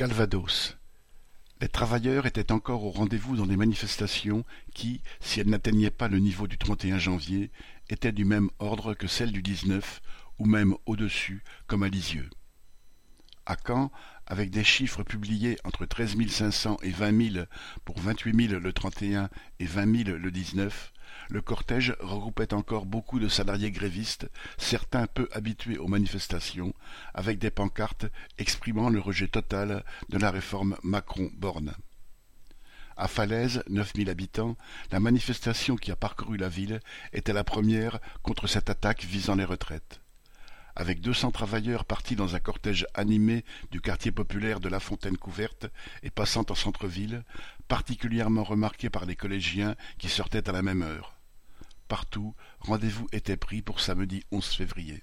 Calvados. Les travailleurs étaient encore au rendez-vous dans des manifestations qui, si elles n'atteignaient pas le niveau du 31 janvier, étaient du même ordre que celles du 19, ou même au-dessus, comme à Lisieux. À Caen, avec des chiffres publiés entre treize mille cinq cents et vingt mille pour vingt-huit mille le 31 et vingt mille le 19, le cortège regroupait encore beaucoup de salariés grévistes, certains peu habitués aux manifestations, avec des pancartes exprimant le rejet total de la réforme Macron-Borne. À Falaise, neuf mille habitants, la manifestation qui a parcouru la ville était la première contre cette attaque visant les retraites avec deux cents travailleurs partis dans un cortège animé du quartier populaire de la Fontaine Couverte et passant en centre-ville, particulièrement remarqué par les collégiens qui sortaient à la même heure. Partout, rendez-vous était pris pour samedi 11 février.